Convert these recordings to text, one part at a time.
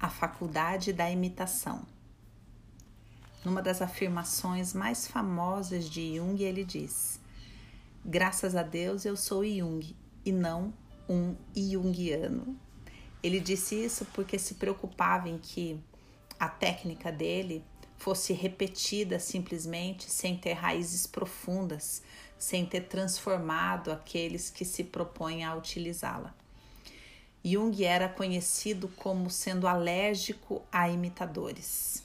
a faculdade da imitação. Numa das afirmações mais famosas de Jung, ele diz: Graças a Deus eu sou Jung e não um Jungiano. Ele disse isso porque se preocupava em que a técnica dele fosse repetida simplesmente sem ter raízes profundas, sem ter transformado aqueles que se propõem a utilizá-la. Jung era conhecido como sendo alérgico a imitadores.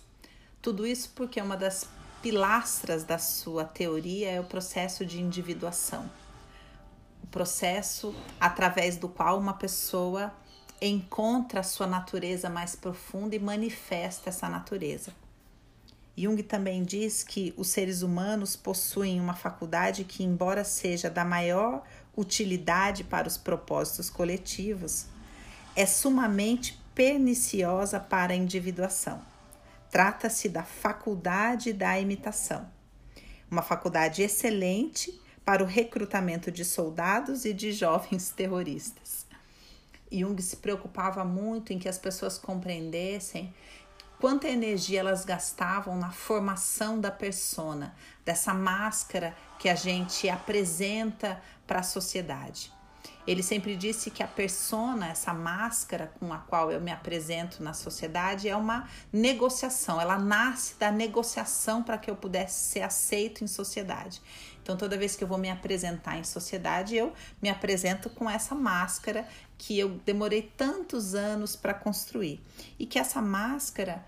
Tudo isso porque uma das pilastras da sua teoria é o processo de individuação. O processo através do qual uma pessoa encontra a sua natureza mais profunda e manifesta essa natureza. Jung também diz que os seres humanos possuem uma faculdade que, embora seja da maior utilidade para os propósitos coletivos, é sumamente perniciosa para a individuação. Trata-se da faculdade da imitação, uma faculdade excelente para o recrutamento de soldados e de jovens terroristas. Jung se preocupava muito em que as pessoas compreendessem quanta energia elas gastavam na formação da persona, dessa máscara que a gente apresenta para a sociedade. Ele sempre disse que a persona, essa máscara com a qual eu me apresento na sociedade, é uma negociação. Ela nasce da negociação para que eu pudesse ser aceito em sociedade. Então, toda vez que eu vou me apresentar em sociedade, eu me apresento com essa máscara que eu demorei tantos anos para construir. E que essa máscara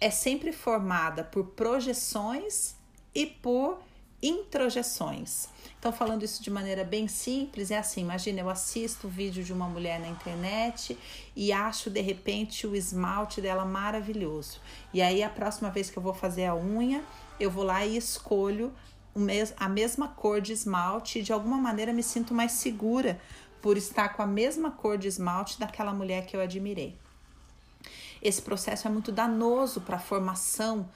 é sempre formada por projeções e por introjeções. Então, falando isso de maneira bem simples, é assim: imagina, eu assisto o vídeo de uma mulher na internet e acho de repente o esmalte dela maravilhoso. E aí, a próxima vez que eu vou fazer a unha, eu vou lá e escolho a mesma cor de esmalte e de alguma maneira me sinto mais segura por estar com a mesma cor de esmalte daquela mulher que eu admirei. Esse processo é muito danoso para a formação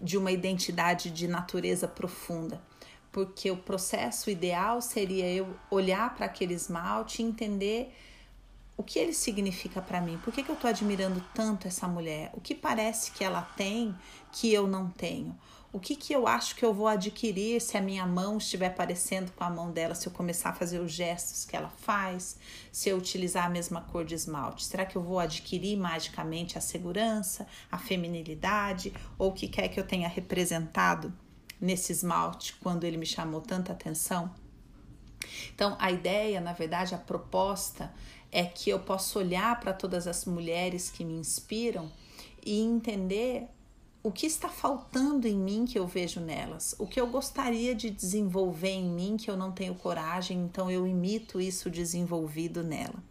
de uma identidade de natureza profunda, porque o processo ideal seria eu olhar para aquele esmalte e entender o que ele significa para mim, por que, que eu estou admirando tanto essa mulher, o que parece que ela tem que eu não tenho, o que, que eu acho que eu vou adquirir se a minha mão estiver parecendo com a mão dela, se eu começar a fazer os gestos que ela faz, se eu utilizar a mesma cor de esmalte? Será que eu vou adquirir magicamente a segurança, a feminilidade ou o que quer que eu tenha representado nesse esmalte quando ele me chamou tanta atenção? Então, a ideia, na verdade, a proposta é que eu possa olhar para todas as mulheres que me inspiram e entender o que está faltando em mim que eu vejo nelas, o que eu gostaria de desenvolver em mim que eu não tenho coragem, então eu imito isso desenvolvido nela.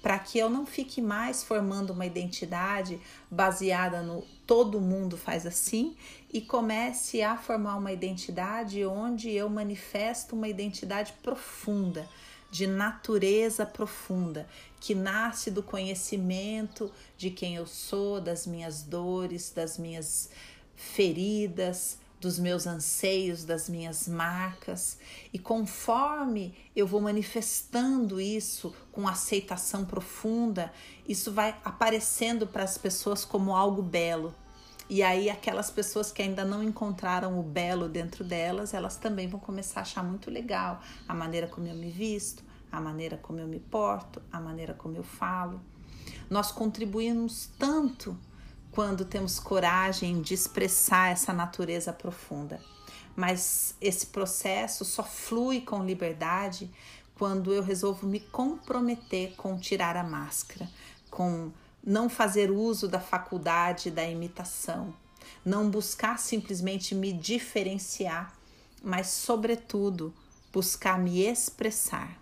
Para que eu não fique mais formando uma identidade baseada no todo mundo faz assim e comece a formar uma identidade onde eu manifesto uma identidade profunda, de natureza profunda, que nasce do conhecimento de quem eu sou, das minhas dores, das minhas feridas, dos meus anseios, das minhas marcas. E conforme eu vou manifestando isso com aceitação profunda, isso vai aparecendo para as pessoas como algo belo. E aí, aquelas pessoas que ainda não encontraram o belo dentro delas, elas também vão começar a achar muito legal a maneira como eu me visto, a maneira como eu me porto, a maneira como eu falo. Nós contribuímos tanto quando temos coragem de expressar essa natureza profunda. Mas esse processo só flui com liberdade quando eu resolvo me comprometer com tirar a máscara, com não fazer uso da faculdade da imitação, não buscar simplesmente me diferenciar, mas, sobretudo, buscar me expressar.